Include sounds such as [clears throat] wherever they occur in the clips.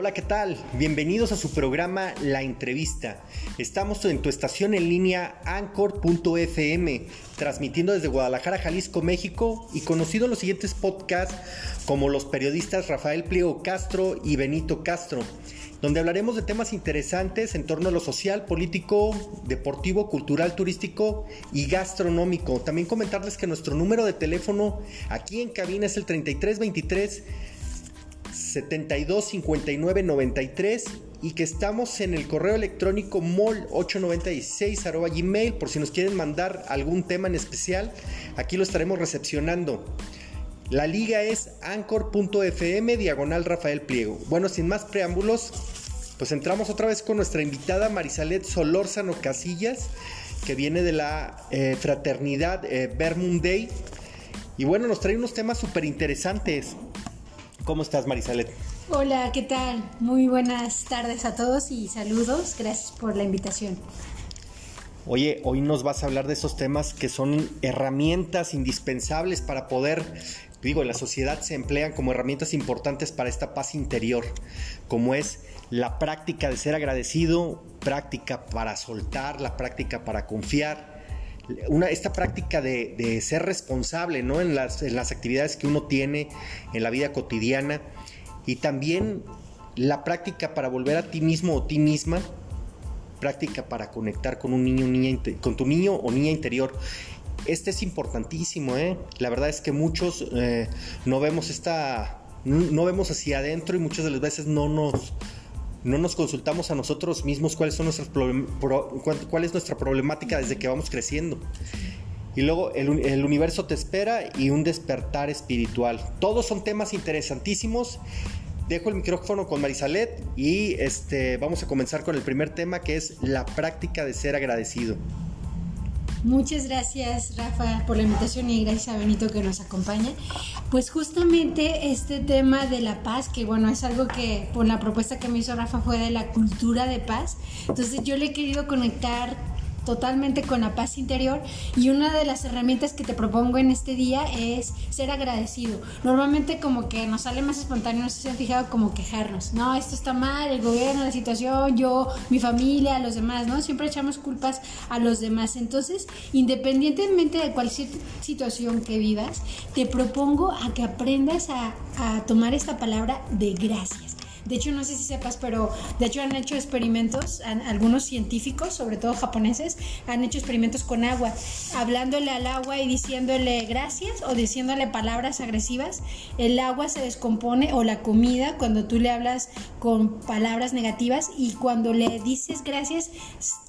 Hola, ¿qué tal? Bienvenidos a su programa La Entrevista. Estamos en tu estación en línea anchor.fm, transmitiendo desde Guadalajara, Jalisco, México y conocido en los siguientes podcasts como los periodistas Rafael Pliego Castro y Benito Castro, donde hablaremos de temas interesantes en torno a lo social, político, deportivo, cultural, turístico y gastronómico. También comentarles que nuestro número de teléfono aquí en cabina es el 3323 72 59 93 y que estamos en el correo electrónico mol896 arroba gmail por si nos quieren mandar algún tema en especial aquí lo estaremos recepcionando. La liga es anchor.fm diagonal Rafael Pliego. Bueno sin más preámbulos pues entramos otra vez con nuestra invitada Marisalet Solórzano Casillas que viene de la eh, fraternidad eh, Day y bueno nos trae unos temas súper interesantes ¿Cómo estás, Marisalet? Hola, ¿qué tal? Muy buenas tardes a todos y saludos. Gracias por la invitación. Oye, hoy nos vas a hablar de esos temas que son herramientas indispensables para poder, digo, en la sociedad se emplean como herramientas importantes para esta paz interior, como es la práctica de ser agradecido, práctica para soltar, la práctica para confiar, esta práctica de, ser responsable ¿no? en, las, en las actividades que uno tiene en la vida cotidiana y también la práctica para volver a ti mismo o ti misma, práctica para conectar con un niño, niña, con tu niño o niña interior. Este es importantísimo, ¿eh? La verdad es que muchos eh, no vemos esta, no vemos hacia adentro y muchas de las veces no nos, no nos consultamos a nosotros mismos cuáles son cuál es nuestra problemática desde que vamos creciendo. Y luego el, el, universo te espera y un despertar espiritual. Todos son temas interesantísimos. Dejo el micrófono con Marisalet y este, vamos a comenzar con el primer tema que es la práctica de ser agradecido. Muchas gracias Rafa por la invitación y gracias a Benito que nos acompaña. Pues justamente este tema de la paz, que bueno, es algo que por la propuesta que me hizo Rafa fue de la cultura de paz. Entonces yo le he querido conectar totalmente con la paz interior y una de las herramientas que te propongo en este día es ser agradecido. Normalmente como que nos sale más espontáneo, no sé han fijado como quejarnos, no, esto está mal, el gobierno, la situación, yo, mi familia, los demás, ¿no? Siempre echamos culpas a los demás. Entonces, independientemente de cualquier situación que vivas, te propongo a que aprendas a, a tomar esta palabra de gracias. De hecho, no sé si sepas, pero de hecho han hecho experimentos, algunos científicos, sobre todo japoneses, han hecho experimentos con agua, hablándole al agua y diciéndole gracias o diciéndole palabras agresivas. El agua se descompone o la comida cuando tú le hablas con palabras negativas y cuando le dices gracias,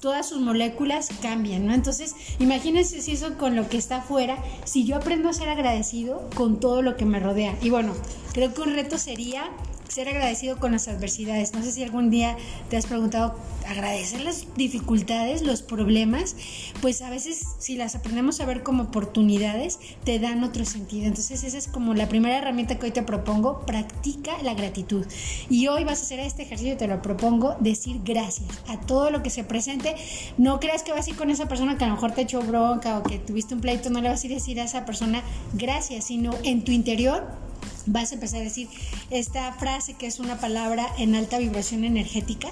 todas sus moléculas cambian, ¿no? Entonces, imagínense si eso con lo que está afuera, si yo aprendo a ser agradecido con todo lo que me rodea. Y bueno, creo que un reto sería ser agradecido con las adversidades. No sé si algún día te has preguntado, agradecer las dificultades, los problemas, pues a veces si las aprendemos a ver como oportunidades, te dan otro sentido. Entonces esa es como la primera herramienta que hoy te propongo, practica la gratitud. Y hoy vas a hacer este ejercicio, te lo propongo, decir gracias a todo lo que se presente. No creas que vas a ir con esa persona que a lo mejor te echó bronca o que tuviste un pleito, no le vas a ir a decir a esa persona gracias, sino en tu interior vas a empezar a decir esta frase que es una palabra en alta vibración energética,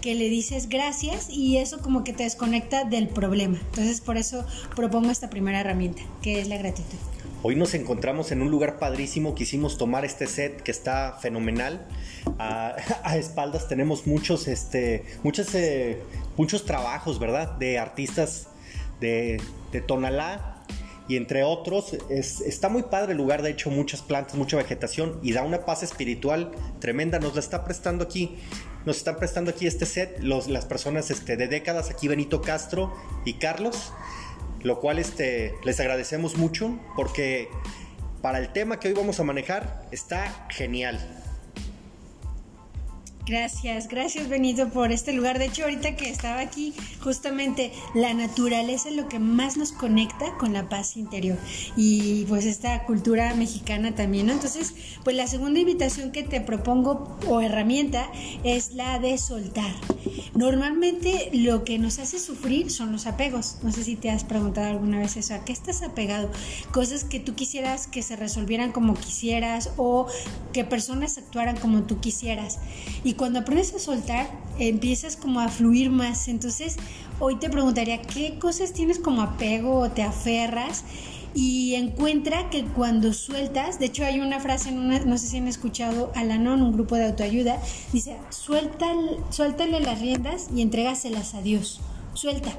que le dices gracias y eso como que te desconecta del problema. Entonces por eso propongo esta primera herramienta, que es la gratitud. Hoy nos encontramos en un lugar padrísimo, quisimos tomar este set que está fenomenal. A, [laughs] espaldas tenemos muchos, este, muchos, eh, muchos trabajos, ¿verdad? De artistas de, de Tonalá, y entre otros está muy padre el lugar, de hecho muchas plantas, mucha vegetación y da una paz espiritual tremenda, nos la está prestando aquí, nos están prestando aquí este set los, las personas este, de décadas, aquí Benito Castro y Carlos, lo cual este, les agradecemos mucho porque para el tema que hoy vamos a manejar está genial. Gracias, gracias Benito por este lugar. De hecho, ahorita que estaba aquí, justamente la naturaleza es lo que más nos conecta con la paz interior y pues esta cultura mexicana también. Entonces, pues la segunda invitación que te propongo o herramienta es la de soltar. Normalmente lo que nos hace sufrir son los apegos. No sé si te has preguntado alguna vez eso, ¿a qué estás apegado? Cosas que tú quisieras que se resolvieran como quisieras o que personas actuaran como tú quisieras. Y cuando aprendes a soltar, empiezas como a fluir más. Entonces, hoy te preguntaría, ¿qué cosas tienes como apego o te aferras? y encuentra que cuando sueltas, de hecho hay una frase, en una, no sé si han escuchado Alanon, un grupo de autoayuda, dice, Suelta, suéltale las riendas y entrégaselas a Dios, suelta.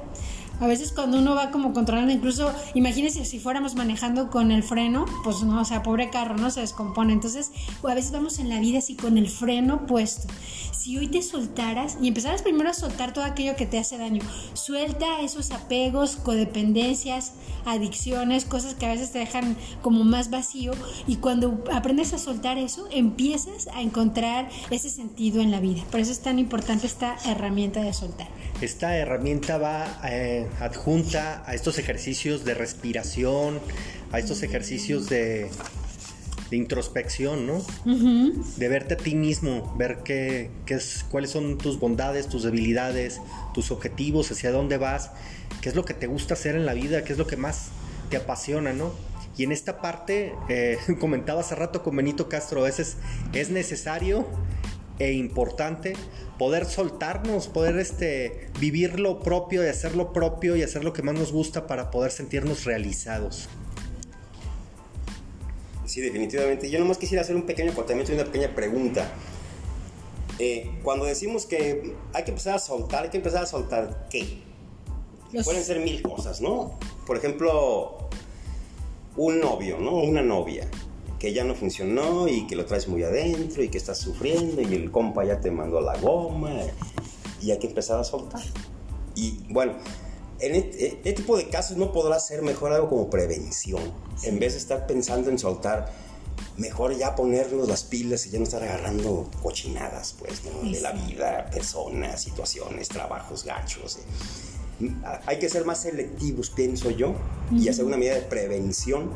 A veces cuando uno va como controlando, incluso imagínense si fuéramos manejando con el freno, pues no, o sea, pobre carro, ¿no? Se descompone. Entonces, a veces vamos en la vida así con el freno puesto. Si hoy te soltaras y empezaras primero a soltar todo aquello que te hace daño, suelta esos apegos, codependencias, adicciones, cosas que a veces te dejan como más vacío y cuando aprendes a soltar eso, empiezas a encontrar ese sentido en la vida. Por eso es tan importante esta herramienta de soltar. Esta herramienta va eh, adjunta a estos ejercicios de respiración, a estos ejercicios de, introspección, ¿no? De verte a ti mismo, ver qué, es, cuáles son tus bondades, tus debilidades, tus objetivos, hacia dónde vas, qué es lo que te gusta hacer en la vida, qué es lo que más te apasiona, ¿no? Y en esta parte, eh, [laughs] comentaba hace rato con Benito Castro, a veces es necesario e importante poder soltarnos, poder este, vivir lo propio y hacer lo propio y hacer lo que más nos gusta para poder sentirnos realizados. Sí, definitivamente. Yo nomás quisiera hacer un pequeño acontamiento y una pequeña pregunta. Eh, cuando decimos que hay que empezar a soltar, hay que empezar a soltar qué? Pueden ser mil cosas, ¿no? Por ejemplo, un novio, ¿no? Una novia que ya no funcionó y que lo traes muy adentro y que estás sufriendo y el compa ya te mandó la goma y hay que empezar a soltar. Y bueno, en este, este tipo de casos no podrá ser mejor algo como prevención. En vez de estar pensando en soltar, mejor ya ponernos las pilas y ya no estar agarrando cochinadas, pues, de la vida, personas, situaciones, trabajos gachos. Eh. Hay que ser más selectivos, pienso yo, y hacer una medida de prevención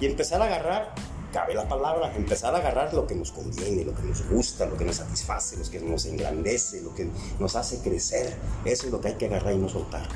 y empezar a agarrar cabe la palabra, empezar a agarrar lo que nos conviene, lo que nos gusta, lo que nos satisface, lo que nos engrandece, lo que nos hace crecer. Eso es lo que hay que agarrar y no soltar.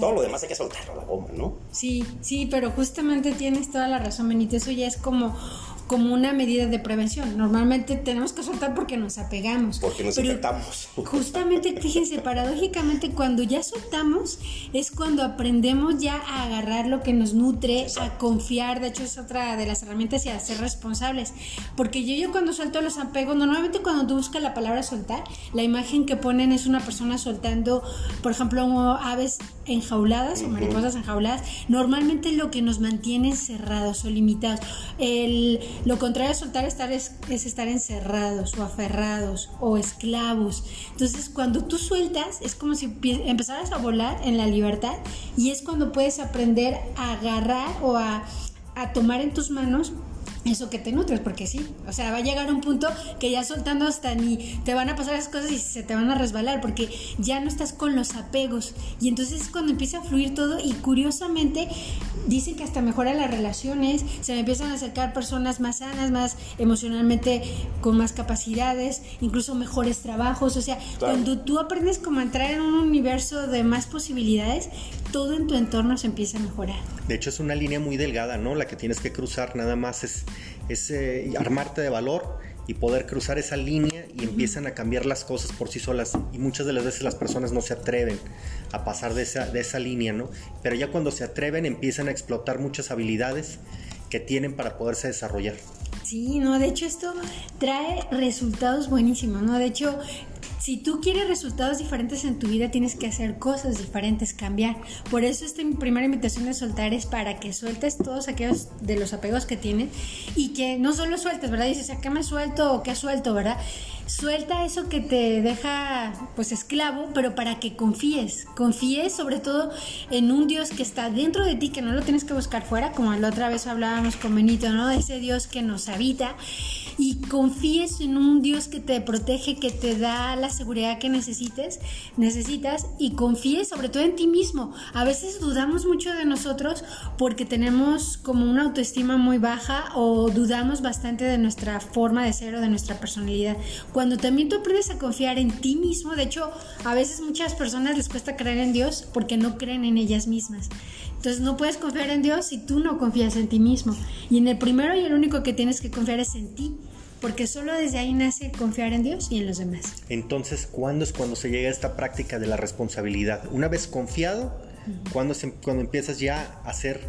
Todo lo demás hay que soltarlo a la goma, ¿no? Sí, sí, pero justamente tienes toda la razón, Benito. Eso ya es como como una medida de prevención. Normalmente tenemos que soltar porque nos apegamos. Porque nos infectamos. [laughs] Justamente, fíjense, paradójicamente cuando ya soltamos es cuando aprendemos ya a agarrar lo que nos nutre, a confiar. De hecho, es otra de las herramientas y a ser responsables. Porque yo, yo cuando suelto los apegos, normalmente cuando tú buscas la palabra soltar, la imagen que ponen es una persona soltando, por ejemplo, aves enjauladas o mariposas enjauladas. Normalmente lo que nos mantiene encerrados o limitados. El lo contrario de soltar estar es, estar encerrados o aferrados o esclavos. Entonces, cuando tú sueltas, es como si empezaras a volar en la libertad y es cuando puedes aprender a agarrar o a, a tomar en tus manos eso que te nutres, porque sí, o sea, va a llegar un punto que ya soltando hasta ni te van a pasar esas cosas y se te van a resbalar, porque ya no estás con los apegos. Y entonces es cuando empieza a fluir todo y curiosamente dicen que hasta mejora las relaciones, se me empiezan a acercar personas más sanas, más emocionalmente con más capacidades, incluso mejores trabajos, o sea, cuando tú aprendes como a entrar en un universo de más posibilidades, todo en tu entorno se empieza a mejorar. De hecho es una línea muy delgada, ¿no? La que tienes que cruzar nada más es, es eh, armarte de valor y poder cruzar esa línea y empiezan a cambiar las cosas por sí solas y muchas de las veces las personas no se atreven a pasar de esa, de esa línea, ¿no? Pero ya cuando se atreven empiezan a explotar muchas habilidades que tienen para poderse desarrollar. Sí, no, de hecho esto trae resultados buenísimos, ¿no? De hecho, si tú quieres resultados diferentes en tu vida, tienes que hacer cosas diferentes, cambiar. Por eso esta primera invitación de soltar es para que sueltes todos aquellos de los apegos que tienes y que no solo sueltes, ¿verdad? Dices, ¿a qué me suelto o qué suelto, verdad? Suelta eso que te deja pues esclavo, pero para que confíes. Confíes sobre todo en un Dios que está dentro de ti, que no lo tienes que buscar fuera, como la otra vez hablábamos con Benito, ¿no? Ese Dios que nos habita y confíes en un Dios que te protege, que te da la seguridad que necesites, necesitas y confíes sobre todo en ti mismo. A veces dudamos mucho de nosotros porque tenemos como una autoestima muy baja o dudamos bastante de nuestra forma de ser o de nuestra personalidad. Cuando también tú aprendes a confiar en ti mismo, de hecho, a veces muchas personas les cuesta creer en Dios porque no creen en ellas mismas. Entonces no puedes confiar en Dios si tú no confías en ti mismo. Y en el primero y el único que tienes que confiar es en ti porque solo desde ahí nace confiar en Dios y en los demás. Entonces, ¿cuándo es cuando se llega a esta práctica de la responsabilidad? Una vez confiado, cuando, cuando empiezas ya a ser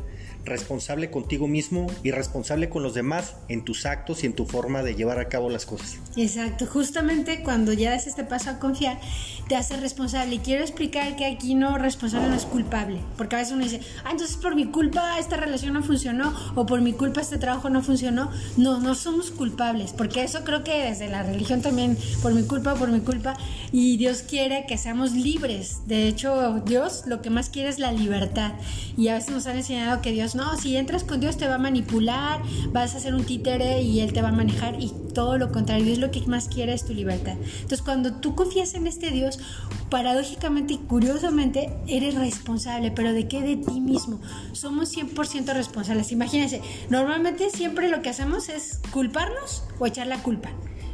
responsable contigo mismo y responsable con los demás en tus actos y en tu forma de llevar a cabo las cosas. Exacto, justamente cuando ya das este paso a confiar, te hace responsable. Y quiero explicar que aquí no responsable no es culpable, porque a veces uno dice, ah, entonces por mi culpa esta relación no funcionó o por mi culpa este trabajo no funcionó. No, no somos culpables, porque eso creo que desde la religión también, por mi culpa, por mi culpa, y Dios quiere que seamos libres. De hecho, Dios lo que más quiere es la libertad. Y a veces nos han enseñado que Dios no, si entras con Dios te va a manipular, vas a ser un títere y Él te va a manejar y todo lo contrario, Dios lo que más quiere es tu libertad. Entonces cuando tú confías en este Dios, paradójicamente y curiosamente eres responsable, pero ¿de qué? De ti mismo. Somos 100% responsables. Imagínense, normalmente siempre lo que hacemos es culparnos o echar la culpa.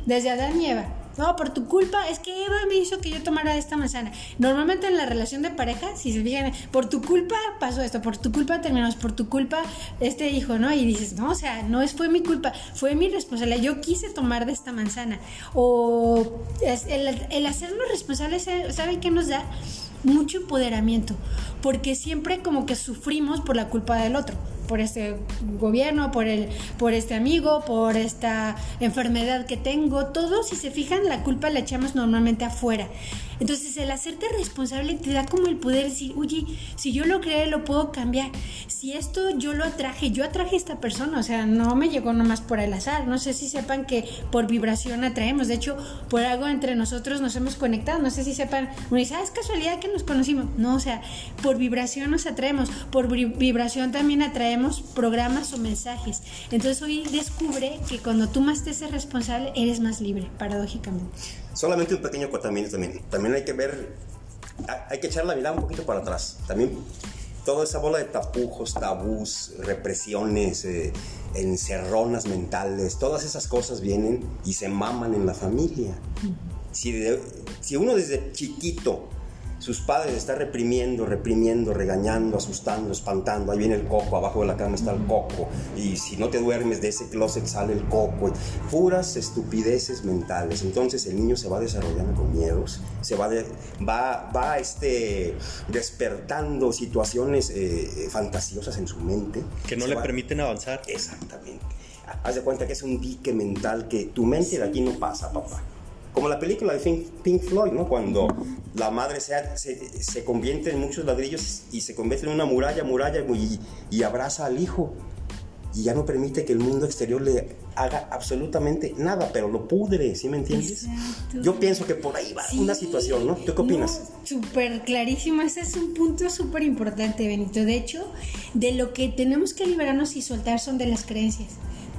Desde Adán y Eva no, por tu culpa, es que Eva me hizo que yo tomara esta manzana. Normalmente en la relación de pareja, si se fijan, por tu culpa pasó esto, por tu culpa terminamos, por tu culpa este hijo, ¿no? Y dices, no, o sea, no es, fue mi culpa, fue mi responsabilidad, yo quise tomar de esta manzana. O el, el hacernos responsables, ¿saben qué nos da? Mucho empoderamiento, porque siempre como que sufrimos por la culpa del otro por este gobierno, por, el, por este amigo, por esta enfermedad que tengo. Todo, si se fijan, la culpa la echamos normalmente afuera. Entonces el hacerte responsable te da como el poder decir, oye, si yo lo creé, lo puedo cambiar. Si esto yo lo atraje, yo atraje a esta persona, o sea, no me llegó nomás por el azar. No sé si sepan que por vibración atraemos. De hecho, por algo entre nosotros nos hemos conectado. No sé si sepan, uno dice, ah, es casualidad que nos conocimos. No, o sea, por vibración nos atraemos. Por vibración también atraemos programas o mensajes. Entonces hoy descubre que cuando tú más te haces responsable, eres más libre, paradójicamente. Solamente un pequeño acotamiento también. También hay que ver, hay que echar la mirada un poquito para atrás. También toda esa bola de tapujos, tabús, represiones, eh, encerronas mentales, todas esas cosas vienen y se maman en la familia. Si, si uno desde chiquito sus padres están reprimiendo, reprimiendo, regañando, asustando, espantando. Ahí viene el coco, abajo de la cama está el coco. Y si no te duermes de ese closet sale el coco. Puras estupideces mentales. Entonces el niño se va desarrollando con miedos, se va, va, va este, despertando situaciones eh, fantasiosas en su mente. Que no le permiten avanzar. Exactamente. Haz de cuenta que es un dique mental que tu mente de aquí no pasa, papá. Como la película de Pink Floyd, ¿no? Cuando la madre se, se, convierte en muchos ladrillos y se convierte en una muralla, muralla y, y abraza al hijo. Y ya no permite que el mundo exterior le haga absolutamente nada, pero lo pudre, ¿sí me entiendes? Yo pienso que por ahí va una situación, ¿no? ¿Tú qué opinas? Súper clarísimo, ese es un punto súper importante, Benito. De hecho, de lo que tenemos que liberarnos y soltar son de las creencias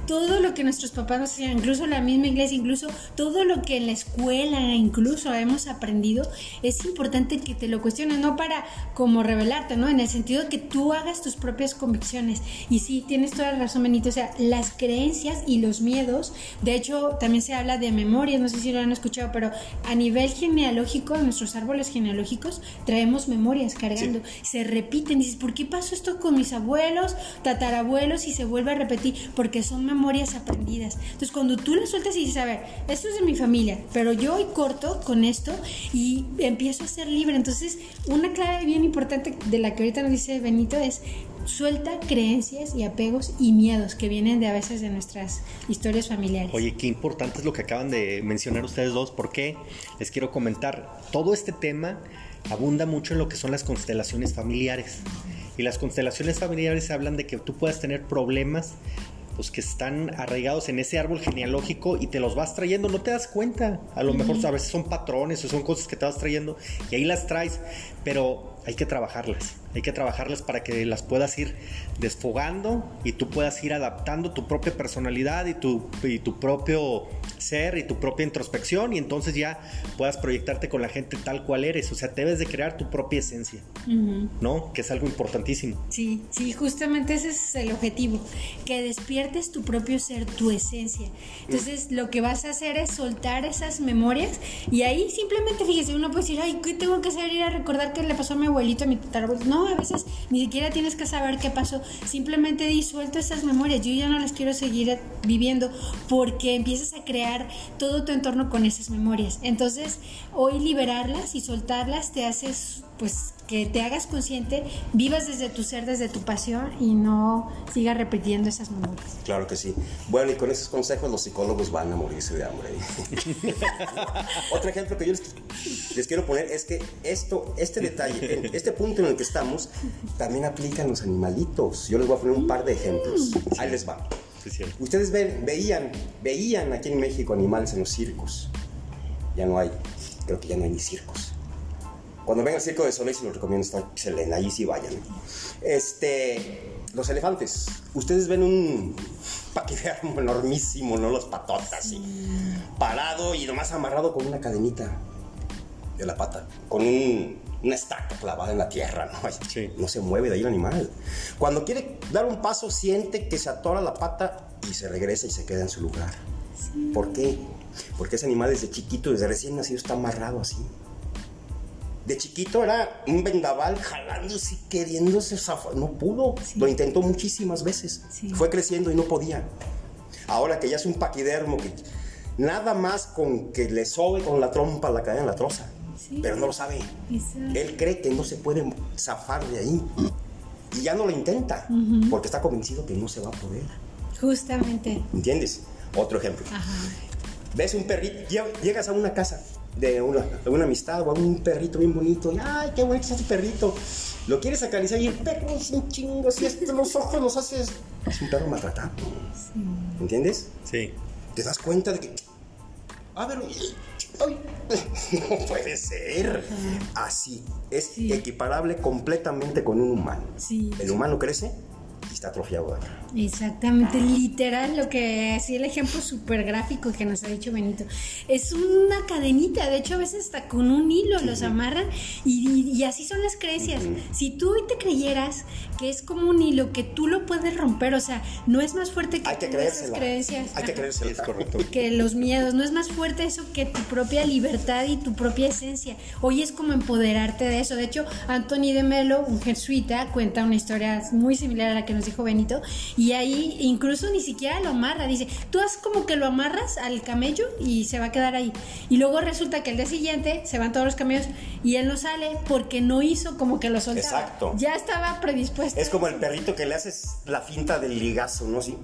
todo lo que nuestros papás nos hacían, incluso la misma iglesia, incluso todo lo que en la escuela incluso hemos aprendido, es importante que te lo cuestiones, no para como revelarte, ¿no? En el sentido que tú hagas tus propias convicciones. Y sí, tienes toda la razón, Benito, o sea, las creencias y los miedos, de hecho, también se habla de memorias, no sé si lo han escuchado, pero a nivel genealógico, en nuestros árboles genealógicos, traemos memorias cargando, se repiten, dices, ¿por qué pasó esto con mis abuelos, tatarabuelos y se vuelve a repetir? Porque son memorias aprendidas. Entonces, cuando tú las sueltas y dices, a ver, esto es de mi familia, pero yo hoy corto con esto y empiezo a ser libre. Entonces, una clave bien importante de la que ahorita nos dice Benito es suelta creencias y apegos y miedos que vienen de a veces de nuestras historias familiares. Oye, qué importante es lo que acaban de mencionar ustedes dos, porque les quiero comentar, todo este tema abunda mucho en lo que son las constelaciones familiares. Y las constelaciones familiares hablan de que tú puedas tener problemas pues que están arraigados en ese árbol genealógico y te los vas trayendo, no te das cuenta. A lo mejor a veces son patrones o son cosas que te vas trayendo y ahí las traes, pero hay que trabajarlas. Hay que trabajarlas para que las puedas ir desfogando y tú puedas ir adaptando tu propia personalidad y tu, y tu propio ser y tu propia introspección y entonces ya puedas proyectarte con la gente tal cual eres. O sea, debes de crear tu propia esencia, ¿no? Que es algo importantísimo. Sí, sí, justamente ese es el objetivo, que despiertes tu propio ser, tu esencia. Entonces, lo que vas a hacer es soltar esas memorias y ahí simplemente, fíjese, uno puede decir, ay, ¿qué tengo que hacer? Ir a recordar qué le pasó a mi abuelito, a mi tatarabuelo. No, a veces ni siquiera tienes que saber qué pasó, simplemente disuelto esas memorias, yo ya no las quiero seguir viviendo porque empiezas a crear todo tu entorno con esas memorias. Entonces, hoy liberarlas y soltarlas te haces pues que te hagas consciente, vivas desde tu ser, desde tu pasión y no sigas repitiendo esas memorias. Claro que sí. Bueno, y con esos consejos los psicólogos van a morirse de hambre. [laughs] Otro ejemplo que yo les, quiero poner es que esto, este detalle, este punto en el que estamos, también aplica en los animalitos. Yo les voy a poner un par de ejemplos. Ahí les va. Ustedes ven, veían, veían aquí en México animales en los circos. Ya no hay. Creo que ya no hay ni circos. Cuando venga el circo de Soleil, se lo recomiendo, está excelente, allí sí vayan. Este, los elefantes. Ustedes ven un paquidermo enormísimo, ¿no? Los patotas, y parado y nomás amarrado con una cadenita de la pata, con una estaca clavada en la tierra, ¿no? No se mueve de ahí el animal. Cuando quiere dar un paso, siente que se atora la pata y se regresa y se queda en su lugar. ¿Por qué? Porque ese animal desde chiquito, desde recién nacido, está amarrado así de chiquito era un vendaval jalándose, queriéndose zafar. No pudo. Lo intentó muchísimas veces. Fue creciendo y no podía. Ahora que ya es un paquidermo, que nada más con que le sobe con la trompa la cadena en la troza. Pero no lo sabe. Él cree que no se puede zafar de ahí. Y ya no lo intenta, porque está convencido que no se va a poder. Justamente. ¿Entiendes? Otro ejemplo. Ves un perrito, llegas a una casa de una, una amistad o a un perrito bien bonito. Y, Ay, qué bonito es tu perrito. Lo quieres acariciar y el perro es un chingo. Si es los ojos los haces. Es un perro maltratado. ¿Entiendes? Sí. Te das cuenta de que. A ver, no puede ser. Así. Es equiparable completamente con un humano. Sí. El humano crece y está atrofiado Exactamente, literal, lo que sí el ejemplo súper gráfico que nos ha dicho Benito. Es una cadenita, de hecho a veces hasta con un hilo los amarran y, así son las creencias. Si tú hoy te creyeras que es como un hilo, que tú lo puedes romper, o sea, no es más fuerte que, Hay que esas creencias. Hay que creérsela, es correcto. Que los miedos, no es más fuerte eso que tu propia libertad y tu propia esencia. Hoy es como empoderarte de eso. De hecho, Anthony de Melo, un jesuita, cuenta una historia muy similar a la que nos dijo Benito. Y ahí incluso ni siquiera lo amarra. Dice, tú has como que lo amarras al camello y se va a quedar ahí. Y luego resulta que el día siguiente se van todos los camellos y él no sale porque no hizo como que lo soltaba. Exacto. Ya estaba predispuesto. Es como el perrito que le haces la finta del ligazo, ¿no? Sí.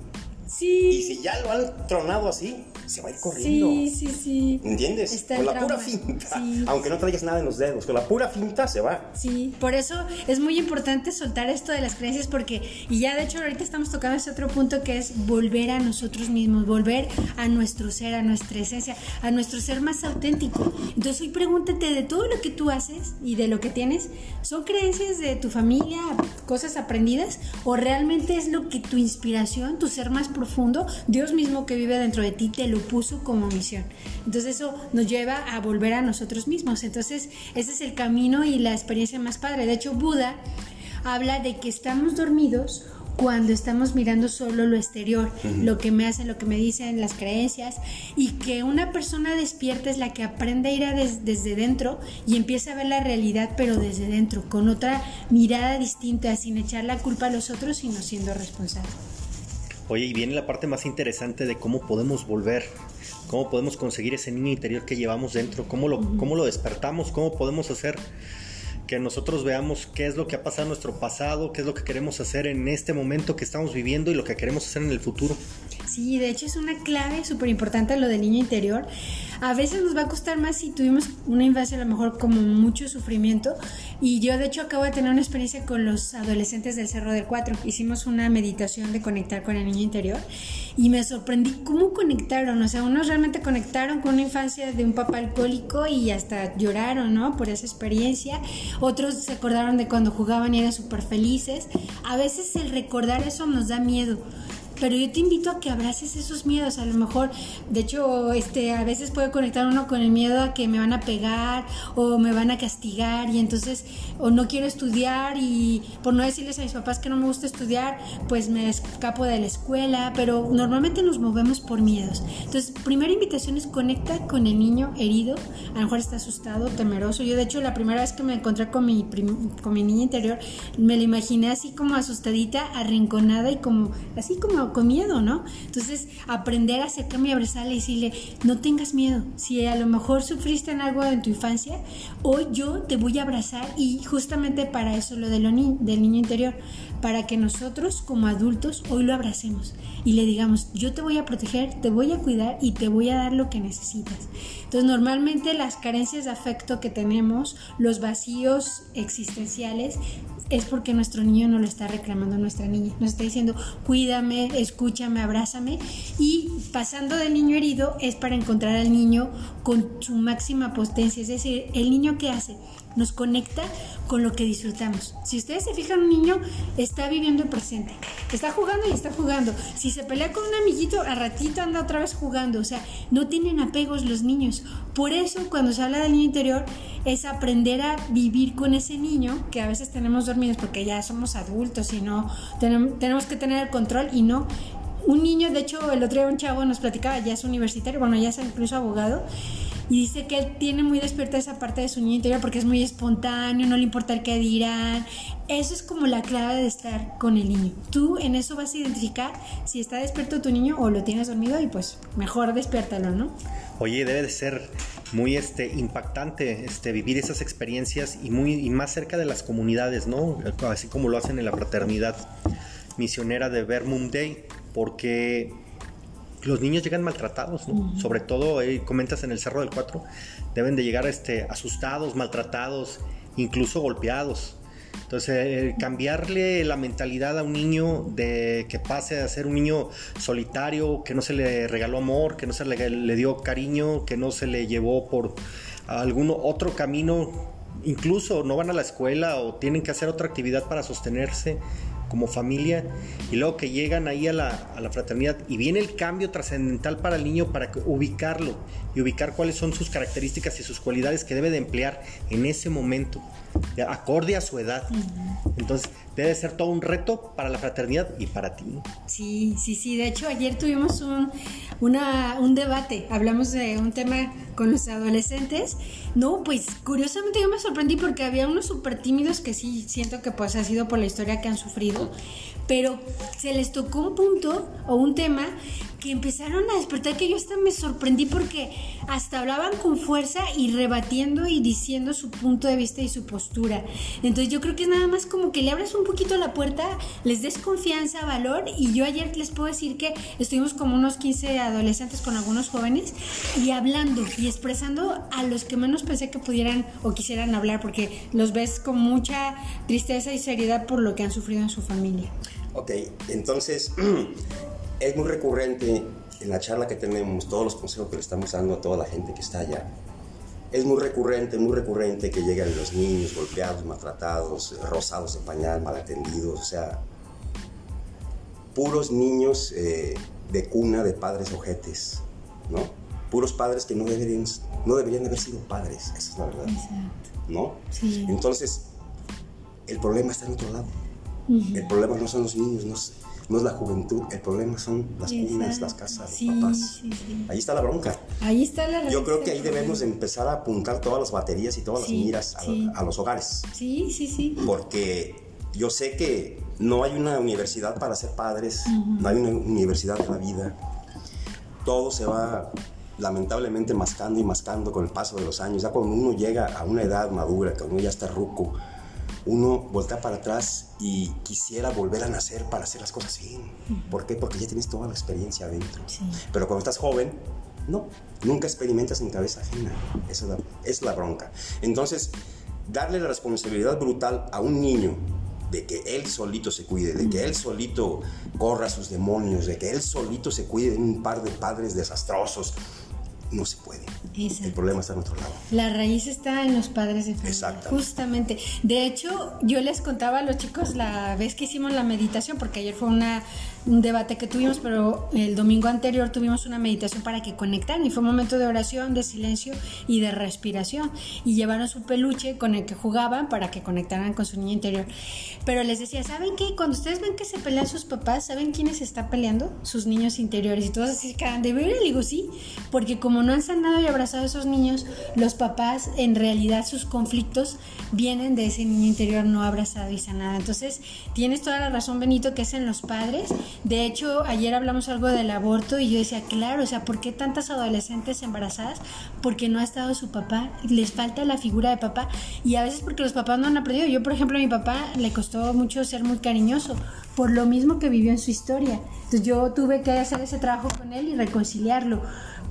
Sí. Y si ya lo han tronado así, se va a ir corriendo. Sí, sí, sí. ¿Entiendes? con la pura finta. Aunque no traigas nada en los dedos, con la pura finta se va. Sí, por eso es muy importante soltar esto de las creencias porque, y ya de hecho ahorita estamos tocando ese otro punto que es volver a nosotros mismos, volver a nuestro ser, a nuestra esencia, a nuestro ser más auténtico. Entonces hoy pregúntate de todo lo que tú haces y de lo que tienes, ¿son creencias de tu familia, cosas aprendidas o realmente es lo que tu inspiración, tu ser más profundo, Dios mismo que vive dentro de ti te lo puso como misión. Entonces eso nos lleva a volver a nosotros mismos. Entonces ese es el camino y la experiencia más padre. De hecho, Buda habla de que estamos dormidos cuando estamos mirando solo lo exterior, lo que me hacen, lo que me dicen, las creencias, y que una persona despierta es la que aprende a ir desde dentro y empieza a ver la realidad, pero desde dentro, con otra mirada distinta, sin echar la culpa a los otros, sino siendo responsable. Oye, y viene la parte más interesante de cómo podemos volver, cómo podemos conseguir ese niño interior que llevamos dentro, cómo lo, cómo lo despertamos, cómo podemos hacer que nosotros veamos qué es lo que ha pasado en nuestro pasado, qué es lo que queremos hacer en este momento que estamos viviendo y lo que queremos hacer en el futuro. Sí, de hecho es una clave súper importante lo del niño interior. A veces nos va a costar más si tuvimos una infancia a lo mejor como mucho sufrimiento. Y yo de hecho acabo de tener una experiencia con los adolescentes del Cerro del Cuatro. Hicimos una meditación de conectar con el niño interior y me sorprendí cómo conectaron. O sea, unos realmente conectaron con una infancia de un papá alcohólico y hasta lloraron, ¿no? Por esa experiencia. Otros se acordaron de cuando jugaban y eran súper felices. A veces el recordar eso nos da miedo pero yo te invito a que abraces esos miedos. A lo mejor, de hecho, este, a veces puede conectar uno con el miedo a que me van a pegar o me van a castigar y entonces, o no quiero estudiar y por no decirles a mis papás que no me gusta estudiar, pues me escapo de la escuela, pero normalmente nos movemos por miedos. Entonces, primera invitación es conecta con el niño herido, a lo mejor está asustado, temeroso. Yo, de hecho, la primera vez que me encontré con mi, con mi niña interior, me la imaginé así como asustadita, arrinconada y como así como con miedo, ¿no? Entonces, aprender a acercarme y abrazarle y decirle, no tengas miedo. Si a lo mejor sufriste en algo en tu infancia, hoy yo te voy a abrazar y justamente para eso lo del niño interior, para que nosotros como adultos hoy lo abracemos y le digamos, yo te voy a proteger, te voy a cuidar y te voy a dar lo que necesitas. Entonces, normalmente las carencias de afecto que tenemos, los vacíos existenciales, es porque nuestro niño no lo está reclamando nuestra niña. Nos está diciendo, cuídame, escúchame, abrázame. Y pasando del niño herido es para encontrar al niño con su máxima potencia. Es decir, el niño que hace nos conecta con lo que disfrutamos. Si ustedes se fijan, un niño está viviendo el presente, está jugando y está jugando. Si se pelea con un amiguito, a ratito anda otra vez jugando. O sea, no tienen apegos los niños. Por eso, cuando se habla del niño interior, es aprender a vivir con ese niño que a veces tenemos dormidos porque ya somos adultos y no tenemos, tenemos que tener el control y no un niño, de hecho, el otro día un chavo nos platicaba, ya es universitario, bueno, ya es incluso abogado, y dice que él tiene muy despierta esa parte de su niño interior porque es muy espontáneo, no le importa el que dirán. Eso es como la clave de estar con el niño. Tú en eso vas a identificar si está despierto tu niño o lo tienes dormido y pues mejor despiértalo, ¿no? Oye, debe de ser muy este, impactante este, vivir esas experiencias y, muy, y más cerca de las comunidades, ¿no? Así como lo hacen en la fraternidad misionera de Vermont Day, porque los niños llegan maltratados, ¿no? Sobre todo, eh, comentas en el Cerro del Cuatro, deben de llegar este, asustados, maltratados, incluso golpeados. Entonces, eh, cambiarle la mentalidad a un niño de que pase a ser un niño solitario, que no se le regaló amor, que no se le, le dio cariño, que no se le llevó por algún otro camino, incluso no van a la escuela o tienen que hacer otra actividad para sostenerse como familia y luego que llegan ahí a la, a la fraternidad y viene el cambio trascendental para el niño para ubicarlo y ubicar cuáles son sus características y sus cualidades que debe de emplear en ese momento, acorde a su edad. Entonces, debe ser todo un reto para la fraternidad y para ti. Sí, sí, sí. De hecho, ayer tuvimos un, un debate, hablamos de un tema con los adolescentes. No, pues curiosamente yo me sorprendí porque había unos súper tímidos que sí siento que pues ha sido por la historia que han sufrido, pero se les tocó un punto o un tema que empezaron a despertar que yo hasta me sorprendí porque hasta hablaban con fuerza y rebatiendo y diciendo su punto de vista y su postura. Entonces yo creo que es nada más como que le abres un poquito la puerta, les des confianza, valor y yo ayer les puedo decir que estuvimos como unos 15 adolescentes con algunos jóvenes y hablando y expresando a los que menos pensé que pudieran o quisieran hablar porque los ves con mucha tristeza y seriedad por lo que han sufrido en su familia. Ok, entonces [clears throat] es muy recurrente en la charla que tenemos, todos los consejos que le estamos dando a toda la gente que está allá. Es muy recurrente, muy recurrente que lleguen los niños golpeados, maltratados, rosados de pañal, mal atendidos, o sea, puros niños eh, de cuna de padres ojetes, ¿no? Puros padres que no deberían, no deberían haber sido padres, esa es la verdad, ¿no? Sí. Entonces, el problema está en otro lado. El problema no son los niños, no, no es la juventud, el problema son las cunas, las casas, los papás. Ahí está la bronca. Ahí está la Yo creo que ahí debemos empezar a apuntar todas las baterías y todas las miras a, los hogares. Sí, sí, sí. Porque yo sé que no hay una universidad para ser padres, no hay una universidad de la vida. Todo se va lamentablemente mascando y mascando con el paso de los años. Ya cuando uno llega a una edad madura, cuando uno ya está ruco, uno voltea para atrás y quisiera volver a nacer para hacer las cosas bien. ¿Por qué? Porque ya tienes toda la experiencia adentro. Pero cuando estás joven, no, nunca experimentas en cabeza ajena. Esa es la, es la bronca. Entonces, darle la responsabilidad brutal a un niño de que él solito se cuide, de que él solito corra sus demonios, de que él solito se cuide de un par de padres desastrosos, no se puede. El problema está en otro lado. La raíz está en los padres de familia. Exacto. Justamente. De hecho, yo les contaba a los chicos la vez que hicimos la meditación, porque ayer fue una un debate que tuvimos, pero el domingo anterior tuvimos una meditación para que conectaran y fue un momento de oración, de silencio y de respiración. Y llevaron su peluche con el que jugaban para que conectaran con su niño interior. Pero les decía, ¿saben qué? Cuando ustedes ven que se pelean sus papás, ¿saben quiénes están peleando? Sus niños interiores. Y todos así quedan de ver, le digo sí, porque como no han sanado y abrazado a esos niños, los papás en realidad sus conflictos vienen de ese niño interior no abrazado y sanado. Entonces, tienes toda la razón, Benito, que es en los padres de hecho, ayer hablamos algo del aborto y yo decía, claro, o sea, ¿por qué tantas adolescentes embarazadas? Porque no ha estado su papá, les falta la figura de papá y a veces porque los papás no han aprendido. Yo, por ejemplo, a mi papá le costó mucho ser muy cariñoso por lo mismo que vivió en su historia. Entonces yo tuve que hacer ese trabajo con él y reconciliarlo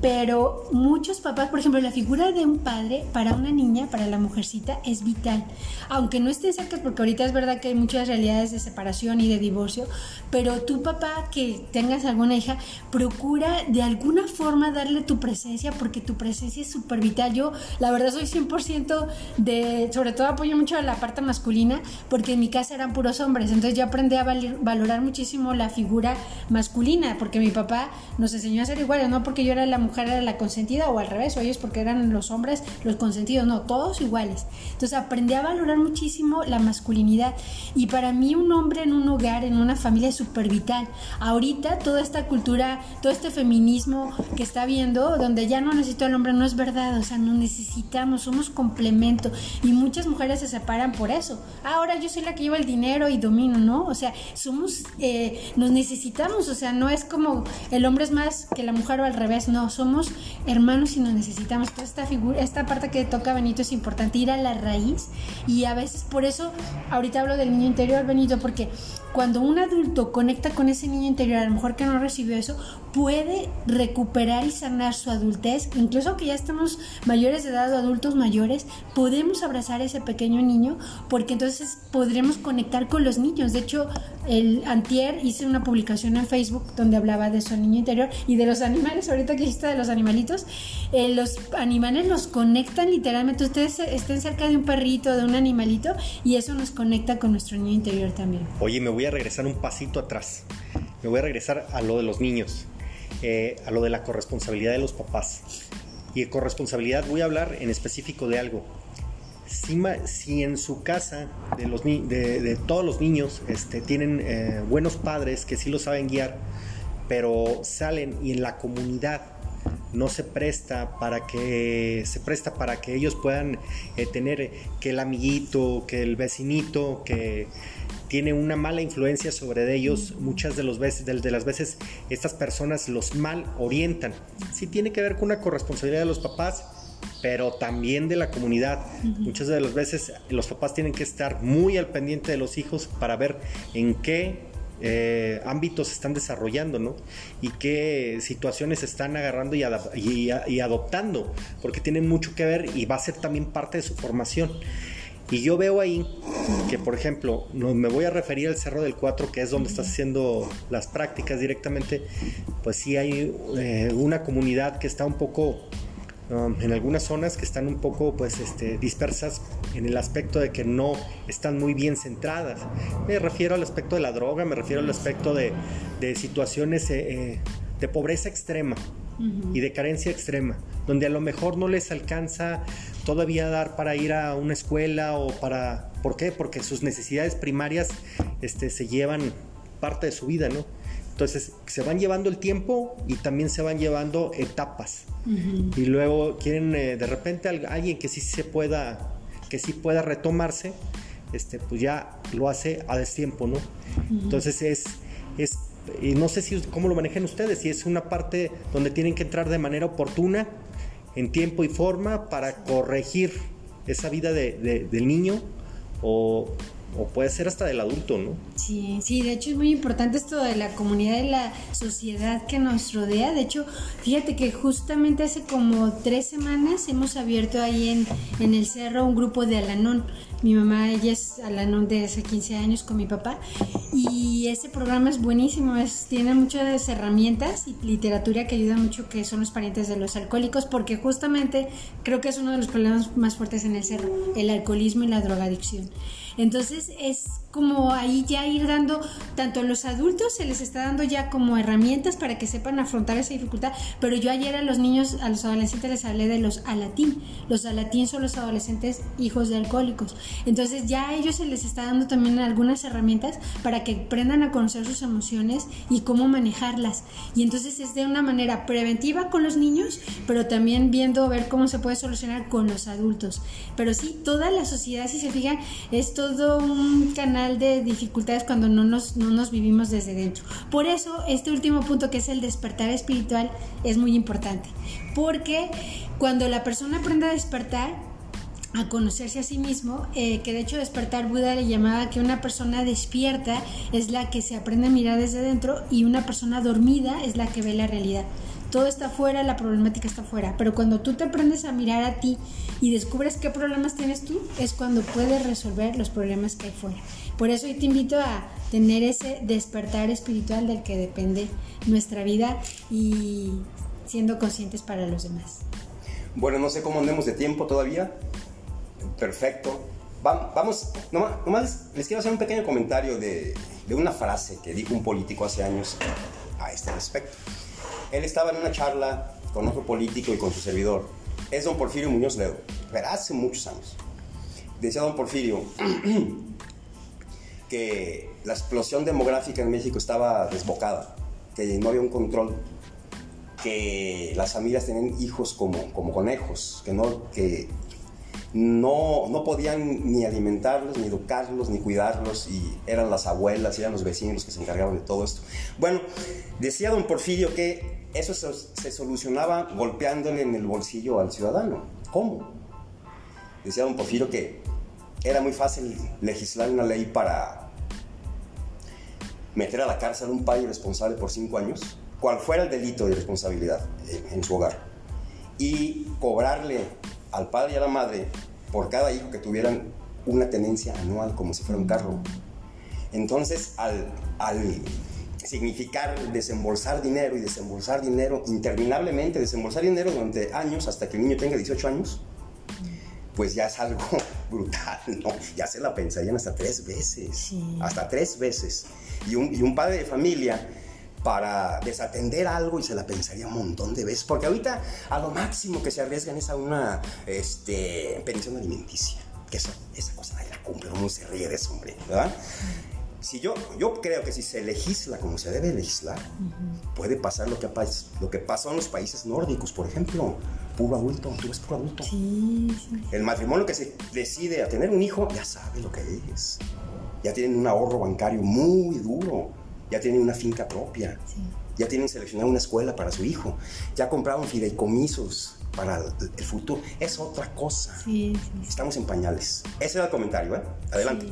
pero muchos papás, por ejemplo, la figura de un padre para una niña, para la mujercita, es vital. Aunque no estén cerca, porque ahorita es verdad que hay muchas realidades de separación y de divorcio, pero tu papá que tengas alguna hija, procura de alguna forma darle tu presencia, porque tu presencia es súper vital. Yo, la verdad, soy 100% de, sobre todo apoyo mucho a la parte masculina, porque en mi casa eran puros hombres, entonces yo aprendí a valorar muchísimo la figura masculina, porque mi papá nos enseñó a ser iguales, no porque yo era la mujer mujer era la consentida o al revés, o ellos porque eran los hombres los consentidos, no, todos iguales. Entonces aprendí a valorar muchísimo la masculinidad y para mí un hombre en un hogar, en una familia es súper vital. Ahorita toda esta cultura, todo este feminismo que está viendo, donde ya no necesito al hombre, no es verdad, o sea, no necesitamos, somos complemento y muchas mujeres se separan por eso. Ahora yo soy la que lleva el dinero y domino, ¿no? O sea, somos, eh, nos necesitamos, o sea, no es como el hombre es más que la mujer o al revés, no, somos hermanos y nos necesitamos. Toda esta figura, esta parte que toca Benito es importante, ir a la raíz y a veces por eso ahorita hablo del niño interior, Benito, porque cuando un adulto conecta con ese niño interior, a lo mejor que no recibió eso, puede recuperar y sanar su adultez, incluso que ya estamos mayores de edad o adultos mayores, podemos abrazar a ese pequeño niño porque entonces podremos conectar con los niños. De hecho, el antier hice una publicación en Facebook donde hablaba de su niño interior y de los animales, ahorita que dijiste de los animalitos, eh, los animales los conectan literalmente, ustedes estén cerca de un perrito, de un animalito y eso nos conecta con nuestro niño interior también. Oye, me voy a regresar un pasito atrás, me voy a regresar a lo de los niños. Eh, a lo de la corresponsabilidad de los papás. Y corresponsabilidad voy a hablar en específico de algo. Si, en su casa de, todos los niños este, tienen eh, buenos padres que sí lo saben guiar, pero salen y en la comunidad no se presta para que se presta para que ellos puedan eh, tener que el amiguito, que el vecinito, que tiene una mala influencia sobre ellos. Muchas de, los veces, de, las veces estas personas los mal orientan. Sí tiene que ver con una corresponsabilidad de los papás, pero también de la comunidad. Muchas de las veces los papás tienen que estar muy al pendiente de los hijos para ver en qué eh, ámbitos se están desarrollando, ¿no? Y qué situaciones están agarrando y, y, adoptando, porque tienen mucho que ver y va a ser también parte de su formación. Y yo veo ahí que, por ejemplo, no, me voy a referir al Cerro del Cuatro, que es donde estás haciendo las prácticas directamente, pues sí hay eh, una comunidad que está un poco, um, en algunas zonas que están un poco pues este, dispersas en el aspecto de que no están muy bien centradas. Me refiero al aspecto de la droga, me refiero al aspecto de, de situaciones eh, eh, de pobreza extrema y de carencia extrema, donde a lo mejor no les alcanza todavía dar para ir a una escuela o para... ¿Por qué? Porque sus necesidades primarias este, se llevan parte de su vida, ¿no? Entonces se van llevando el tiempo y también se van llevando etapas. Y luego quieren eh, de repente alguien que sí se pueda, que sí pueda retomarse, este, pues ya lo hace a destiempo, ¿no? Entonces es, es y no sé si cómo lo manejan ustedes, si es una parte donde tienen que entrar de manera oportuna, en tiempo y forma, para corregir esa vida de, del niño o, o, puede ser hasta del adulto, ¿no? Sí, sí, de hecho es muy importante esto de la comunidad y la sociedad que nos rodea. De hecho, fíjate que justamente hace como tres semanas hemos abierto ahí en, en el cerro un grupo de Alanón. Mi mamá, ella es Alanón de hace 15 años con mi papá. Y y ese programa es buenísimo, es, tiene muchas herramientas y literatura que ayuda mucho que son los parientes de los alcohólicos porque justamente creo que es uno de los problemas más fuertes en el cerro, el alcoholismo y la drogadicción. Entonces es como ahí ya ir dando, tanto a los adultos se les está dando ya como herramientas para que sepan afrontar esa dificultad, pero yo ayer a los niños, a los adolescentes les hablé de los alatín. Los alatín son los adolescentes hijos de alcohólicos. Entonces ya a ellos se les está dando también algunas herramientas para que aprendan a conocer sus emociones y cómo manejarlas. Y entonces es de una manera preventiva con los niños, pero también viendo ver cómo se puede solucionar con los adultos. Pero sí, toda la sociedad, si se fijan, es todo un canal de dificultades cuando no nos, no nos vivimos desde dentro. Por eso, este último punto que es el despertar espiritual es muy importante. Porque cuando la persona aprende a despertar, a conocerse a sí mismo, eh, que de hecho despertar Buda le llamaba que una persona despierta es la que se aprende a mirar desde dentro y una persona dormida es la que ve la realidad. Todo está afuera, la problemática está afuera, pero cuando tú te aprendes a mirar a ti y descubres qué problemas tienes tú, es cuando puedes resolver los problemas que hay fuera. Por eso hoy te invito a tener ese despertar espiritual del que depende nuestra vida y siendo conscientes para los demás. Bueno, no sé cómo andemos de tiempo todavía. Perfecto. Vamos, nomás, les quiero hacer un pequeño comentario de, de una frase que dijo un político hace años a este respecto. Él estaba en una charla con otro político y con su servidor. Es don Porfirio Muñoz Ledo, pero hace muchos años. Decía don Porfirio [clears throat] que la explosión demográfica en México estaba desbocada, que no había un control, que las familias tenían hijos como, como conejos, que no, que no, no podían ni alimentarlos, ni educarlos, ni cuidarlos, y eran las abuelas, y eran los vecinos los que se encargaban de todo esto. Bueno, decía don Porfirio que eso se, solucionaba golpeándole en el bolsillo al ciudadano. ¿Cómo? Decía don Porfirio que era muy fácil legislar una ley para meter a la cárcel a un padre responsable por cinco años, cual fuera el delito de responsabilidad en su hogar, y cobrarle al padre y a la madre por cada hijo que tuvieran una tenencia anual como si fuera un carro. Entonces, al, al significar desembolsar dinero y desembolsar dinero interminablemente, desembolsar dinero durante años hasta que el niño tenga 18 años, pues ya es algo [laughs] brutal, ¿no? Ya se la pensarían hasta tres veces, hasta tres veces. Y un, y un padre de familia para desatender algo y se la pensaría un montón de veces, porque ahorita a lo máximo que se arriesgan es a una este, pensión alimenticia, que eso, esa cosa nadie la cumple, uno se ríe de eso, hombre, ¿verdad? Si yo, yo creo que si se legisla como se debe legislar, puede pasar lo que, lo que pasó en los países nórdicos, por ejemplo, puro adulto, tú ves puro adulto. Sí, sí. El matrimonio que se decide a tener un hijo ya sabe lo que es. Ya tienen un ahorro bancario muy duro. Ya tienen una finca propia, ya tienen seleccionado una escuela para su hijo, ya compraron fideicomisos para el futuro. Es otra cosa. Estamos en pañales. Ese era el comentario, ¿eh? Adelante.